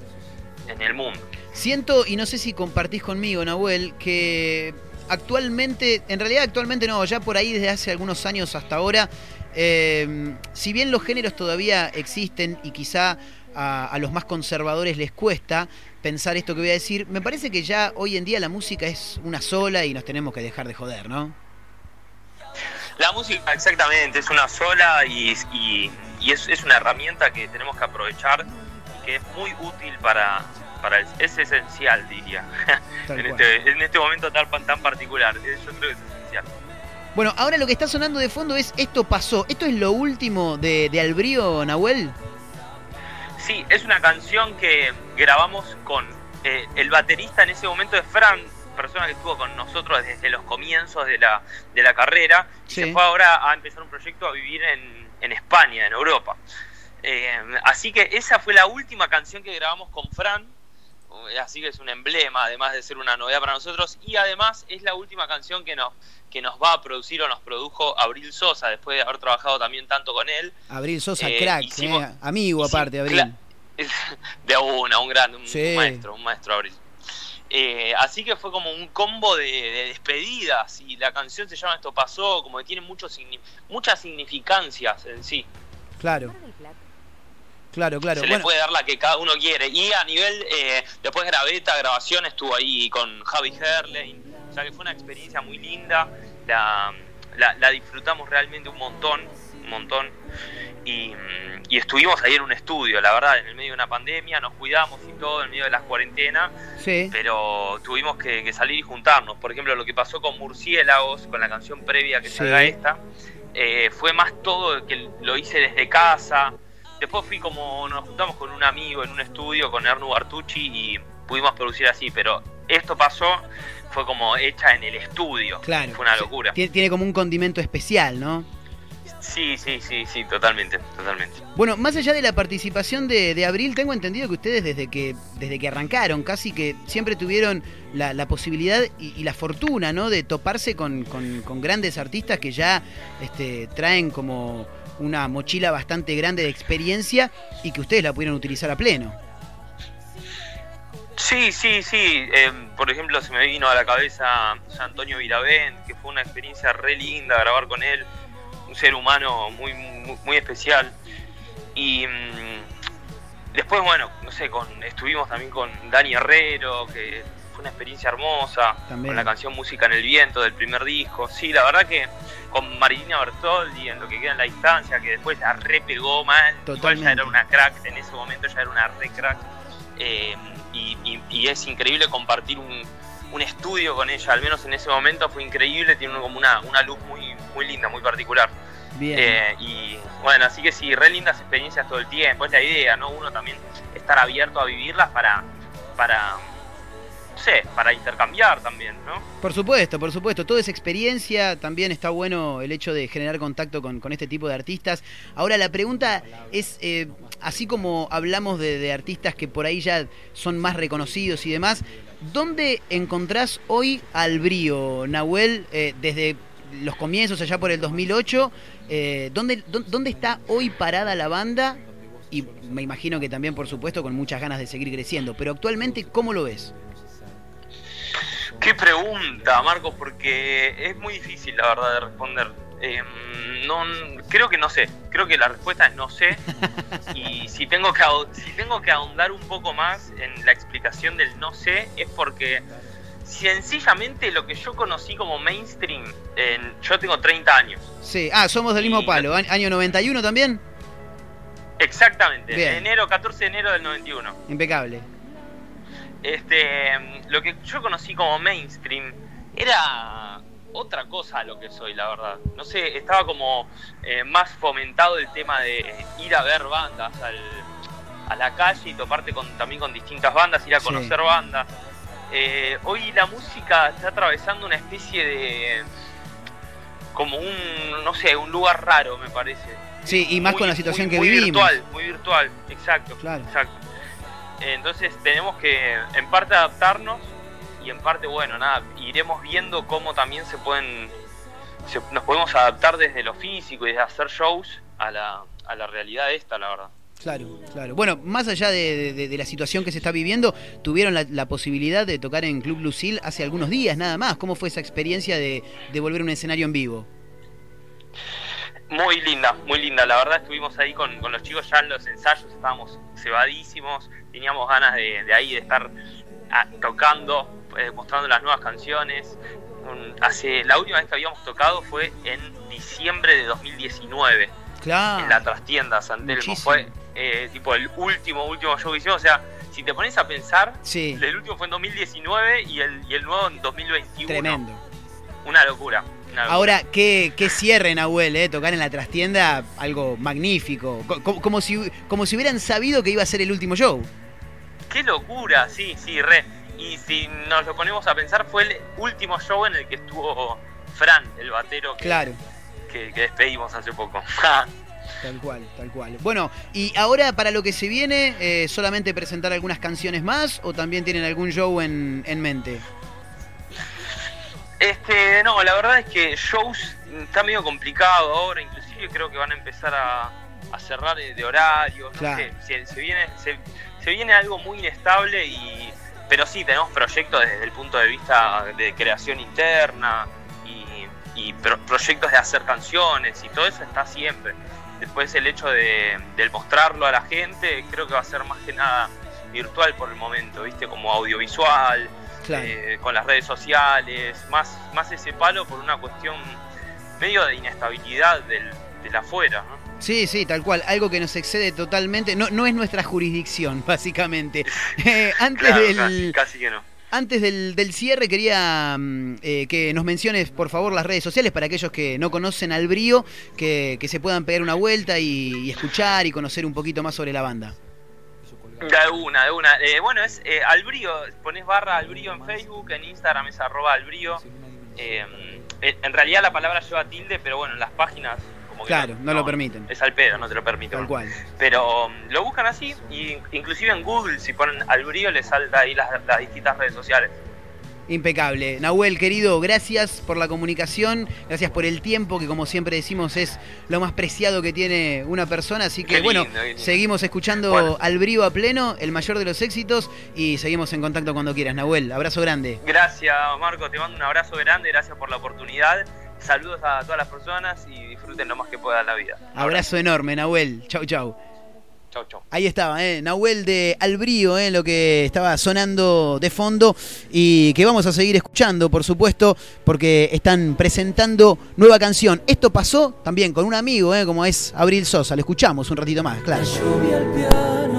en el mundo. Siento, y no sé si compartís conmigo, Nahuel, que actualmente, en realidad actualmente no, ya por ahí desde hace algunos años hasta ahora, eh, si bien los géneros todavía existen y quizá a, a, los más conservadores les cuesta pensar esto que voy a decir, me parece que ya hoy en día la música es una sola y nos tenemos que dejar de joder, ¿no? La música exactamente es una sola y, y, y es, es una herramienta que tenemos que aprovechar que es muy útil para, para el, es esencial, diría, en este, en este, momento tan, tan particular. Yo creo que es esencial. Bueno, ahora lo que está sonando de fondo es Esto pasó. ¿Esto es lo último de, de Albrío, Nahuel? Sí, es una canción que grabamos con eh, el baterista en ese momento de Fran, persona que estuvo con nosotros desde los comienzos de la, de la carrera, y se fue ahora a empezar un proyecto a vivir en, en España, en Europa. Eh, así que esa fue la última canción que grabamos con Fran, así que es un emblema, además de ser una novedad para nosotros, y además es la última canción que nos, que nos va a producir o nos produjo Abril Sosa, después de haber trabajado también tanto con él. Abril Sosa, eh, crack, hicimos, eh, amigo aparte, Abril. De una, un gran, un, sí. maestro, un maestro Abril. Eh, así que fue como un combo de, de, despedidas y la canción se llama Esto pasó, como que tiene mucho, muchas significancias en sí. Claro. Claro, claro. Se bueno. le puede dar la que cada uno quiere. Y a nivel, eh, después grabé esta grabación, estuvo ahí con Javi Herlein. O sea que fue una experiencia muy linda. La, la, la disfrutamos realmente un montón, un montón. Y, y, estuvimos ahí en un estudio, la verdad, en el medio de una pandemia, nos cuidamos y todo, en medio de las cuarentenas, sí. pero tuvimos que, que, salir y juntarnos. Por ejemplo, lo que pasó con Murciélagos, con la canción previa que sí. salga esta, eh, fue más todo que lo hice desde casa, Después fui como, nos juntamos con un amigo en un estudio, con Ernu Bartucci, y pudimos producir así, pero esto pasó, fue como hecha en el estudio. Claro. Fue una locura. Tiene, tiene como un condimento especial, ¿no? Sí, sí, sí, sí, totalmente, totalmente. Bueno, más allá de la participación de, de Abril, tengo entendido que ustedes desde que, desde que arrancaron, casi que siempre tuvieron la, la posibilidad y, y la fortuna, ¿no? De toparse con, con- con grandes artistas que ya este, traen como una mochila bastante grande de experiencia y que ustedes la pudieron utilizar a pleno. Sí, sí, sí. eh, por ejemplo, se me vino a la cabeza Antonio Viravent, que fue una experiencia re linda grabar con él. Un ser humano muy, muy, muy especial. Y mm, después, bueno, no sé, con, estuvimos también con Dani Herrero, que fue una experiencia hermosa. También. Con la canción Música en el Viento del primer disco. Sí, la verdad que con Marilina Bertoldi en lo que queda en la distancia, que después la repegó mal. Igual Totalmente. ya era una crack, en ese momento ya era una re crack. Eh, y, y- y es increíble compartir un, un estudio con ella, al menos en ese momento fue increíble, tiene como una, una luz muy, muy linda, muy particular. Bien. Eh, y bueno, así que sí, re lindas experiencias todo el tiempo, es la idea, ¿no? Uno también estar abierto a vivirlas para, para para intercambiar también, ¿no? Por supuesto, por supuesto. Toda esa experiencia también está bueno el hecho de generar contacto con, este tipo de artistas. Ahora la pregunta es, eh, así como hablamos de, artistas que por ahí ya son más reconocidos y demás, ¿dónde encontrás hoy al brío, Nahuel, eh, desde los comienzos allá por el 2008? eh, ¿dónde, dó- ¿Dónde está hoy parada la banda? Y me imagino que también, por supuesto, con muchas ganas de seguir creciendo. Pero actualmente, ¿cómo lo ves? Qué pregunta, Marcos, porque es muy difícil, la verdad, de responder. Eh, no, creo que no sé. Creo que la respuesta es no sé. Y si tengo que si tengo que ahondar un poco más en la explicación del no sé, es porque sencillamente lo que yo conocí como mainstream, en- yo tengo 30 años. Sí, ah, somos del mismo Y- palo. ¿A- ¿Año 91 también? Exactamente, Bien. enero, 14 de enero del 91. Impecable. Este, lo que yo conocí como mainstream era otra cosa a lo que soy, la verdad. No sé, estaba como eh, más fomentado el tema de ir a ver bandas al- a la calle y toparte con, también con distintas bandas, ir a Sí. conocer bandas. Eh, hoy la música está atravesando una especie de como un no sé un lugar raro me parece Sí, y más Muy- con la situación muy- que muy vivimos. virtual muy virtual exacto Claro. exacto entonces tenemos que en parte adaptarnos y en parte bueno nada iremos viendo cómo también se pueden se- nos podemos adaptar desde lo físico y desde hacer shows a la, a la realidad esta la verdad Claro, claro. Bueno, más allá de, de- la situación que se está viviendo, tuvieron la, la posibilidad de tocar en Club Lucil hace algunos días nada más. ¿Cómo fue esa experiencia de, de volver a un escenario en vivo? Muy linda, muy linda. La verdad estuvimos ahí con, con los chicos ya en los ensayos, estábamos cebadísimos, teníamos ganas de, de ahí de estar ah, tocando, eh, mostrando las nuevas canciones. Un- hace, la última vez que habíamos tocado fue en diciembre de 2019, Claro. en la trastienda San Telmo. Fue eh, tipo el último, último show que hicimos. O sea, si te pones a pensar, Sí, el último fue en 2019 y el, y el nuevo en 2021. tremendo. Una locura. Ahora, qué, qué cierre, Nahuel, ¿eh? Tocar en la trastienda, algo magnífico. Co- co- Como, si, como si hubieran sabido que iba a ser el último show. Qué locura, sí, sí, re. Y si nos lo ponemos a pensar, fue el último show en el que estuvo Fran, el batero que, Claro. que, que despedimos hace poco. Tal cual, tal cual. Bueno, y ahora para lo que se viene, eh, ¿solamente presentar algunas canciones más o también tienen algún show en, en mente? Este, no, la verdad es que shows está medio complicado ahora, inclusive creo que van a empezar a, a cerrar de horarios, no Claro. sé, se, se viene, se, se viene algo muy inestable y pero sí tenemos proyectos desde el punto de vista de creación interna y, y pro- proyectos de hacer canciones y todo eso está siempre. Después el hecho de, mostrarlo a la gente creo que va a ser más que nada virtual por el momento, viste, como audiovisual, Claro. eh, con las redes sociales, más, más ese palo por una cuestión medio de inestabilidad del, del afuera. ¿no? Sí, sí, tal cual. Algo que nos excede totalmente. No, no es nuestra jurisdicción, básicamente. Eh, antes Claro, del, casi, casi que no. Antes del, del cierre quería mm, eh, que nos menciones por favor las redes sociales para aquellos que no conocen al brío, que, que se puedan pegar una vuelta y, y escuchar y conocer un poquito más sobre la banda. De una, de una. Eh, bueno, es eh, Albrío, pones barra Albrío en Facebook, en Instagram es arroba Albrío. Eh, en realidad la palabra lleva tilde, pero bueno, en las páginas como que Claro, no lo permiten. Es al pedo, no te lo permiten. Tal cual. Pero um, lo buscan así, y inclusive en Google, si ponen Albrío, les salta ahí las, las distintas redes sociales. Impecable. Nahuel, querido, gracias por la comunicación, gracias por el tiempo, que como siempre decimos es lo más preciado que tiene una persona. Así que bueno, seguimos escuchando Bueno. al brío a pleno, el mayor de los éxitos, y seguimos en contacto cuando quieras. Nahuel, abrazo grande. Gracias, Marco, te mando un abrazo grande, gracias por la oportunidad. Saludos a todas las personas y disfruten lo más que puedan la vida. Abrazo enorme, Nahuel. Chau, chau. Chau, chau. Ahí estaba, ¿eh? Nahuel de Albrío, ¿eh? lo que estaba sonando de fondo y que vamos a seguir escuchando, por supuesto, porque están presentando nueva canción. Esto pasó también con un amigo, ¿eh? como es Abril Sosa. Lo escuchamos un ratito más, claro. La lluvia, el piano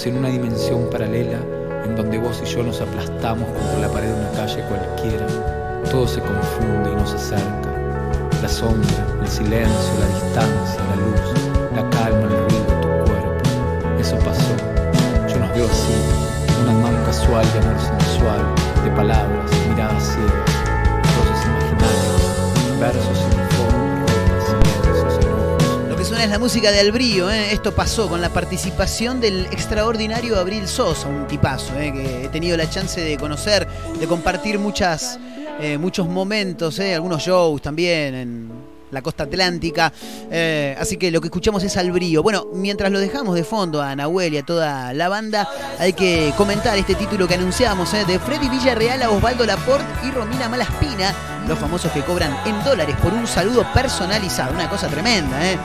si en una dimensión paralela en donde vos y yo nos aplastamos contra la pared de una calle cualquiera, todo se confunde y nos acerca. La sombra, el silencio, la distancia, la luz, la calma, el ruido, tu cuerpo. Eso pasó. Yo nos veo así, un admán casual de amor sensual, de palabras, miradas ciegas, cosas imaginarias, versos es la música de Albrío, ¿eh? esto pasó con la participación del extraordinario Abril Sosa, un tipazo ¿eh? que he tenido la chance de conocer, de compartir muchas, eh, muchos momentos, ¿eh? algunos shows también en la costa atlántica. Eh, así que lo que escuchamos es Albrío. Bueno, mientras lo dejamos de fondo a Nahuel y a toda la banda, hay que comentar este título que anunciamos ¿eh? de Freddy Villarreal a Osvaldo Laporte y Romina Malaspina, los famosos que cobran en dólares por un saludo personalizado. Una cosa tremenda, ¿eh?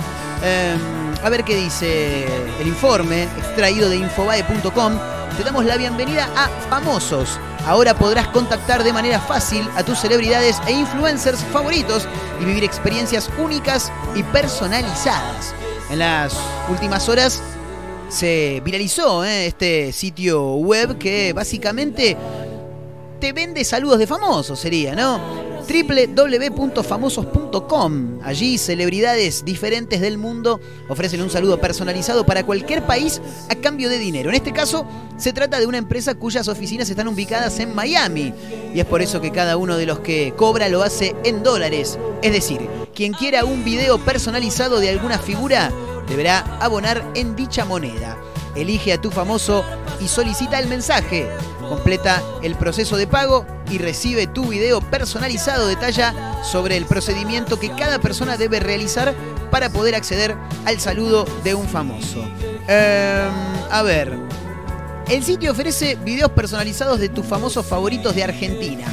Eh, a ver qué dice el informe extraído de infobae.com. Te damos la bienvenida a Famosos. Ahora podrás contactar de manera fácil a tus celebridades e influencers favoritos y vivir experiencias únicas y personalizadas. En las últimas horas se viralizó ¿eh? este sitio web que básicamente te vende saludos de famosos, sería, ¿no? www.famosos.com. Allí celebridades diferentes del mundo ofrecen un saludo personalizado para cualquier país a cambio de dinero. En este caso, se trata de una empresa cuyas oficinas están ubicadas en Miami. Y es por eso que cada uno de los que cobra lo hace en dólares. Es decir, quien quiera un video personalizado de alguna figura deberá abonar en dicha moneda. Elige a tu famoso y solicita el mensaje. Completa el proceso de pago y recibe tu video personalizado. Detalla sobre el procedimiento que cada persona debe realizar para poder acceder al saludo de un famoso. Em, a ver, el sitio ofrece videos personalizados de tus famosos favoritos de Argentina.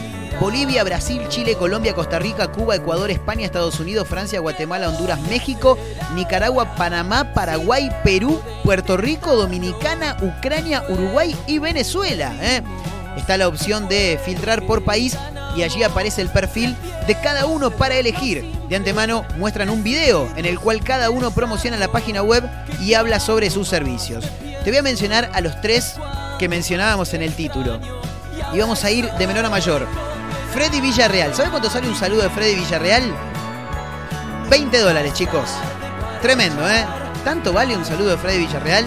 Bolivia, Brasil, Chile, Colombia, Costa Rica, Cuba, Ecuador, España, Estados Unidos, Francia, Guatemala, Honduras, México, Nicaragua, Panamá, Paraguay, Perú, Puerto Rico, Dominicana, Ucrania, Uruguay y Venezuela. ¿eh? Está la opción de filtrar por país y allí aparece el perfil de cada uno para elegir. De antemano muestran un video en el cual cada uno promociona la página web y habla sobre sus servicios. Te voy a mencionar a los tres que mencionábamos en el título. Y vamos a ir de menor a mayor. Freddy Villarreal. ¿Sabes cuánto sale un saludo de Freddy Villarreal? 20 dólares, chicos. Tremendo, ¿eh? ¿Tanto vale un saludo de Freddy Villarreal?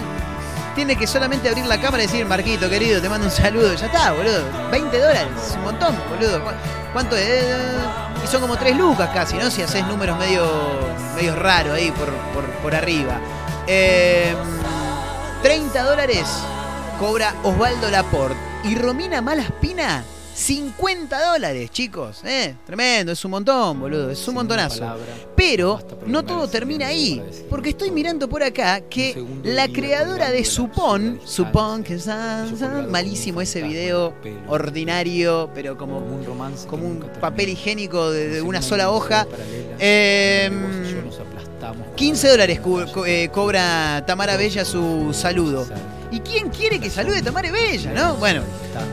Tiene que solamente abrir la cámara y decir, Marquito, querido, te mando un saludo. Ya está, boludo. 20 dólares. Un montón, boludo. ¿Cu- ¿Cuánto es? Y son como 3 lucas casi, ¿no? Si haces números medio, medio raros ahí por, por, por arriba. Eh, 30 dólares cobra Osvaldo Laporte. Y Romina Malaspina, 50 dólares, chicos. ¿eh? Tremendo, es un montón, boludo. Es un montonazo. Pero no todo termina ahí. Porque estoy mirando por acá que la creadora de Supón, Supón, que es malísimo ese video, ordinario, pero como, un romance como un papel higiénico de, una sola hoja. Eh, vos y yo nos aplastamos 15 dólares co- eh, cobra Tamara Bella su saludo. ¿Y quién quiere que salude Tamara Bella, no? Bueno,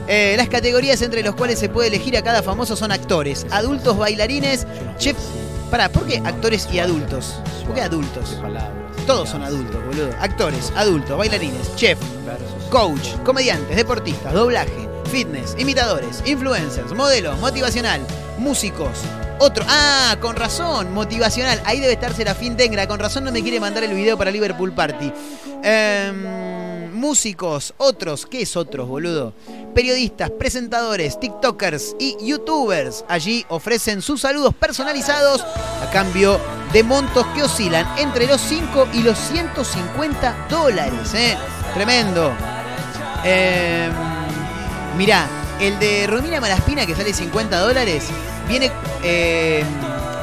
eh, las categorías entre los cuales se puede elegir a cada famoso son actores, adultos, bailarines, chef. Pará, ¿por qué actores y adultos? ¿Por qué adultos? Todos son adultos, boludo. Actores, adultos, bailarines, chef, coach, comediantes, deportistas, doblaje, fitness, imitadores, influencers, modelos, motivacional, músicos. Otro, ah, con razón, motivacional. Ahí debe estar Serafín Tengra. Con razón no me quiere mandar el video para Liverpool Party. Em, músicos, otros, ¿qué es otros, boludo? Periodistas, presentadores, TikTokers y YouTubers. Allí ofrecen sus saludos personalizados a cambio de montos que oscilan entre los 5 y los 150 dólares. ¿eh? Tremendo. Eh, mirá, el de Romina Malaspina que sale 50 dólares, viene... eh,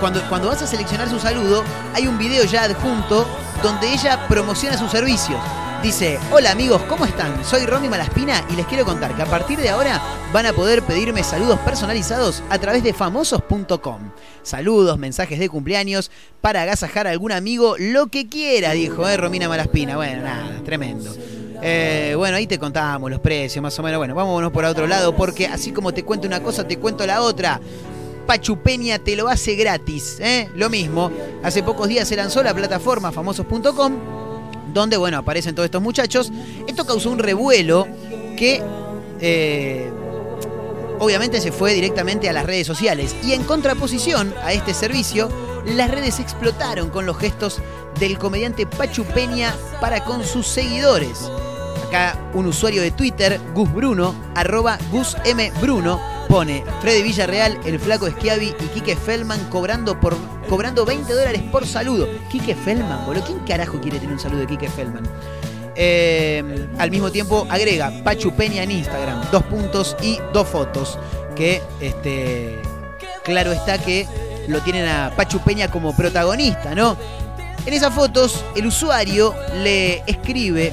cuando, cuando vas a seleccionar su saludo, hay un video ya adjunto donde ella promociona sus servicios. Dice, hola amigos, ¿cómo están? Soy Romy Malaspina y les quiero contar que a partir de ahora van a poder pedirme saludos personalizados a través de famosos.com. Saludos, mensajes de cumpleaños para agasajar a algún amigo, lo que quiera, dijo eh, Romina Malaspina. Bueno, nada, tremendo. Eh, bueno, ahí te contábamos los precios, más o menos. Bueno, vámonos por otro lado, porque así como te cuento una cosa, te cuento la otra. Pachu Peña te lo hace gratis, ¿eh? Lo mismo. Hace pocos días se lanzó la plataforma famosos.com, donde, bueno, aparecen todos estos muchachos. Esto causó un revuelo que, eh, obviamente, se fue directamente a las redes sociales. Y en contraposición a este servicio, las redes explotaron con los gestos del comediante Pachu Peña para con sus seguidores. Acá un usuario de Twitter, Gus Bruno, arroba Gus M. Bruno, pone Freddy Villarreal, el flaco Schiavi y Quique Feldman cobrando, por, cobrando 20 dólares por saludo. Quique Feldman, boludo. ¿Quién carajo quiere tener un saludo de Quique Feldman? Eh, al mismo tiempo agrega Pachu Peña en Instagram, dos puntos y dos fotos. Que este, claro está que lo tienen a Pachu Peña como protagonista, ¿no? En esas fotos, el usuario le escribe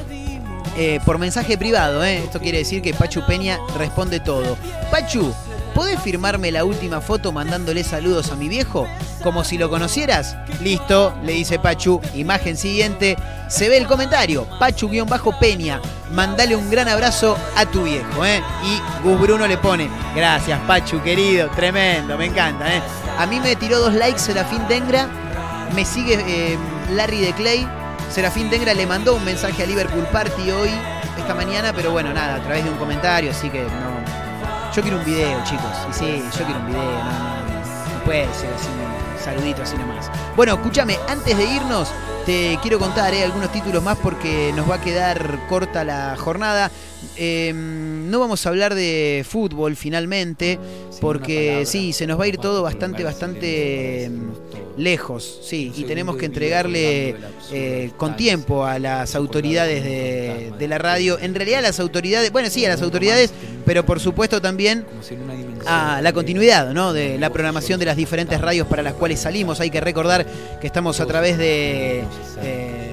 eh, por mensaje privado, ¿eh? esto quiere decir que Pachu Peña responde todo. Pachu, ¿podés firmarme la última foto mandándole saludos a mi viejo? Como si lo conocieras. Listo, le dice Pachu. Imagen siguiente. Se ve el comentario. Pachu-Peña. Mandale un gran abrazo a tu viejo. ¿eh? Y Gus Bruno le pone. Gracias, Pachu, querido. Tremendo, me encanta. ¿eh? A mí me tiró dos likes Serafín Dengra. Me sigue Larry de Clay. Serafín Dengra le mandó un mensaje a Liverpool Party hoy, esta mañana, pero bueno, nada, a través de un comentario, así que no. Yo quiero un video, chicos. Y sí, yo quiero un video, no, no, no puede ser así un saludito así nomás. Bueno, escúchame, antes de irnos, te quiero contar eh, algunos títulos más porque nos va a quedar corta la jornada. Eh, no vamos a hablar de fútbol finalmente, porque sí, se nos va a ir todo bastante, bastante lejos, sí, y tenemos que entregarle eh, con tiempo a las autoridades de, de la radio, en realidad a las autoridades, bueno, sí, a las autoridades, pero por supuesto también a la continuidad ¿no? de la programación de las diferentes radios para las cuales salimos. Hay que recordar que estamos a través de eh,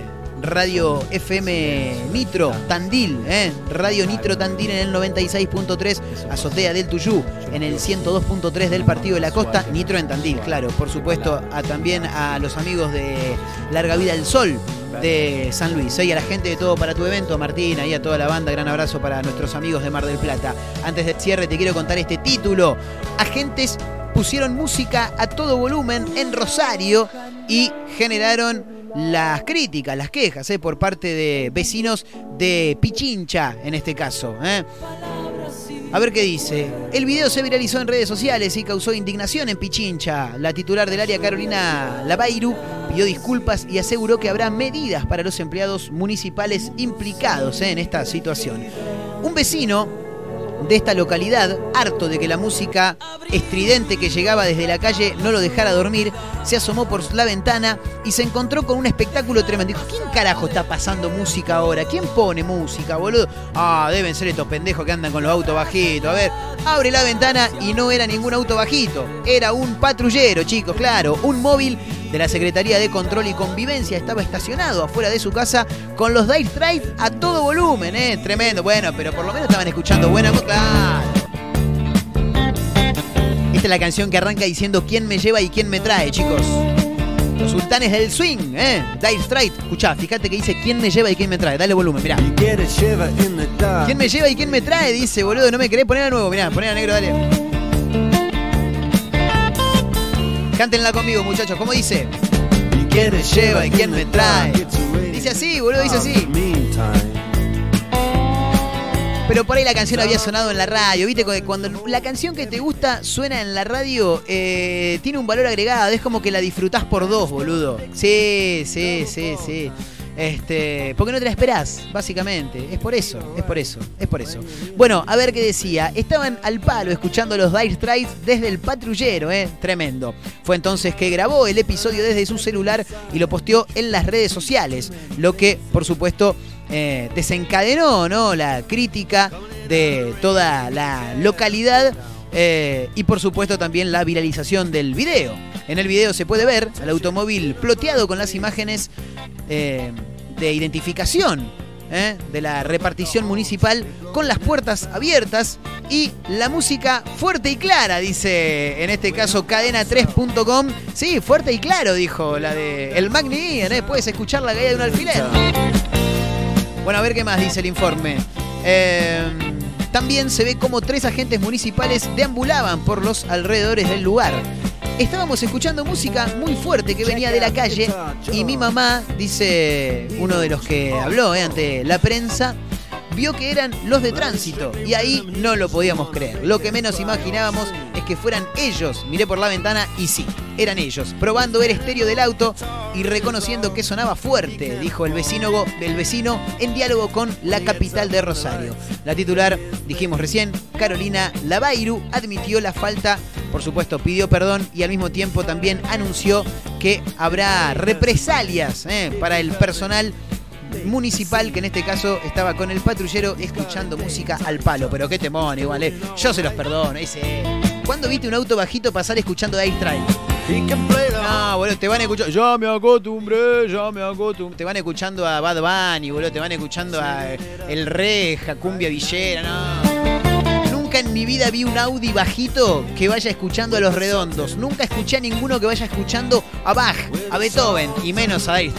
Radio FM Nitro Tandil, ¿eh? Radio Nitro Tandil en el 96.3, Azotea del Tuyú en el 102.3 del Partido de la Costa, Nitro en Tandil, claro, por supuesto, a, también a los amigos de Larga Vida del Sol de San Luis, y a la gente de todo para tu evento, Martín, y a toda la banda, gran abrazo para nuestros amigos de Mar del Plata. Antes del cierre te quiero contar este título, Agentes pusieron música a todo volumen en Rosario y generaron las críticas, las quejas ¿eh? por parte de vecinos de Pichincha, en este caso. ¿eh? A ver qué dice. El video se viralizó en redes sociales y causó indignación en Pichincha. La titular del área, Carolina Lavairu, pidió disculpas y aseguró que habrá medidas para los empleados municipales implicados ¿eh? en esta situación. Un vecino de esta localidad, harto de que la música estridente que llegaba desde la calle no lo dejara dormir, se asomó por la ventana y se encontró con un espectáculo tremendo. Dijo, ¿quién carajo está pasando música ahora? ¿Quién pone música, boludo? Ah, deben ser estos pendejos que andan con los autos bajitos. A ver, abre la ventana y no era ningún auto bajito. Era un patrullero, chicos, claro, un móvil de la Secretaría de Control y Convivencia estaba estacionado afuera de su casa con los Dire Straits a todo volumen, ¿eh? Tremendo. Bueno, pero por lo menos estaban escuchando buena música. Esta es la canción que arranca diciendo quién me lleva y quién me trae, chicos. Los sultanes del swing, ¿eh? Dire Straits. Escuchá, fíjate que dice quién me lleva y quién me trae. Dale volumen, mirá. ¿Quién me lleva y quién me trae? Dice, boludo, no me querés poner a nuevo. Mirá, poner a negro, dale. Cántenla conmigo, muchachos. ¿Cómo dice? ¿Quién me lleva y quién me trae? Dice así, boludo, dice así. Pero por ahí la canción había sonado en la radio, ¿viste? Cuando la canción que te gusta suena en la radio, eh, tiene un valor agregado, es como que la disfrutás por dos, boludo. Sí, sí, sí, sí. Este, porque no te la esperás, básicamente. Es por eso, es por eso, es por eso. Bueno, a ver qué decía. Estaban al palo escuchando los Dire Straits desde el patrullero, ¿eh? Tremendo. Fue entonces que grabó el episodio desde su celular y lo posteó en las redes sociales. Lo que, por supuesto, eh, desencadenó ¿no? la crítica de toda la localidad. Eh, y por supuesto también la viralización del video. En el video se puede ver al automóvil ploteado con las imágenes eh, de identificación eh, de la repartición municipal con las puertas abiertas y la música fuerte y clara, dice en este caso cadena3.com. Sí, fuerte y claro, dijo la de El Magni ¿eh? puedes escuchar la caída de un alfiler. Bueno, a ver qué más dice el informe. También se ve como tres agentes municipales deambulaban por los alrededores del lugar estábamos escuchando música muy fuerte que venía de la calle y mi mamá, dice uno de los que habló eh, ante la prensa, vio que eran los de tránsito y ahí no lo podíamos creer. Lo que menos imaginábamos que fueran ellos. Miré por la ventana y sí, eran ellos, probando el estéreo del auto y reconociendo que sonaba fuerte, dijo el vecino, el vecino en diálogo con la capital de Rosario. La titular, dijimos recién, Carolina Lavairu, admitió la falta, por supuesto pidió perdón y al mismo tiempo también anunció que habrá represalias eh, para el personal municipal que en este caso estaba con el patrullero escuchando música al palo. Pero qué temón, igual, eh. Yo se los perdono, ese. ¿Cuándo viste un auto bajito pasar escuchando Dire No, boludo, te van escuchando. Ya me acostumbré, ya me acostumbré. Te van escuchando a Bad Bunny, boludo. Te van escuchando a El Reja, Cumbia Villera, no. Nunca en mi vida vi un Audi bajito que vaya escuchando a los redondos. Nunca escuché a ninguno que vaya escuchando a Bach, a Beethoven y menos a Dire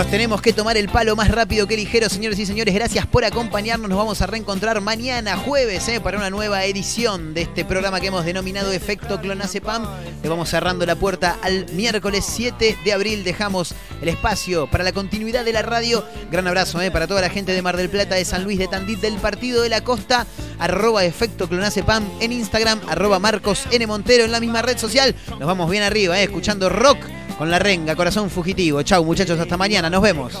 Nos tenemos que tomar el palo más rápido que ligero, señores y señores. Gracias por acompañarnos. Nos vamos a reencontrar mañana, jueves, eh, para una nueva edición de este programa que hemos denominado Efecto Clonacepam. Le vamos cerrando la puerta al miércoles 7 de abril. Dejamos el espacio para la continuidad de la radio. Gran abrazo eh, para toda la gente de Mar del Plata, de San Luis, de Tandit, del Partido de la Costa. Arroba Efecto Clonacepam en Instagram. Arroba Marcos N. Montero en la misma red social. Nos vamos bien arriba, eh, escuchando rock con la renga, corazón fugitivo. Chau muchachos, hasta mañana, nos vemos.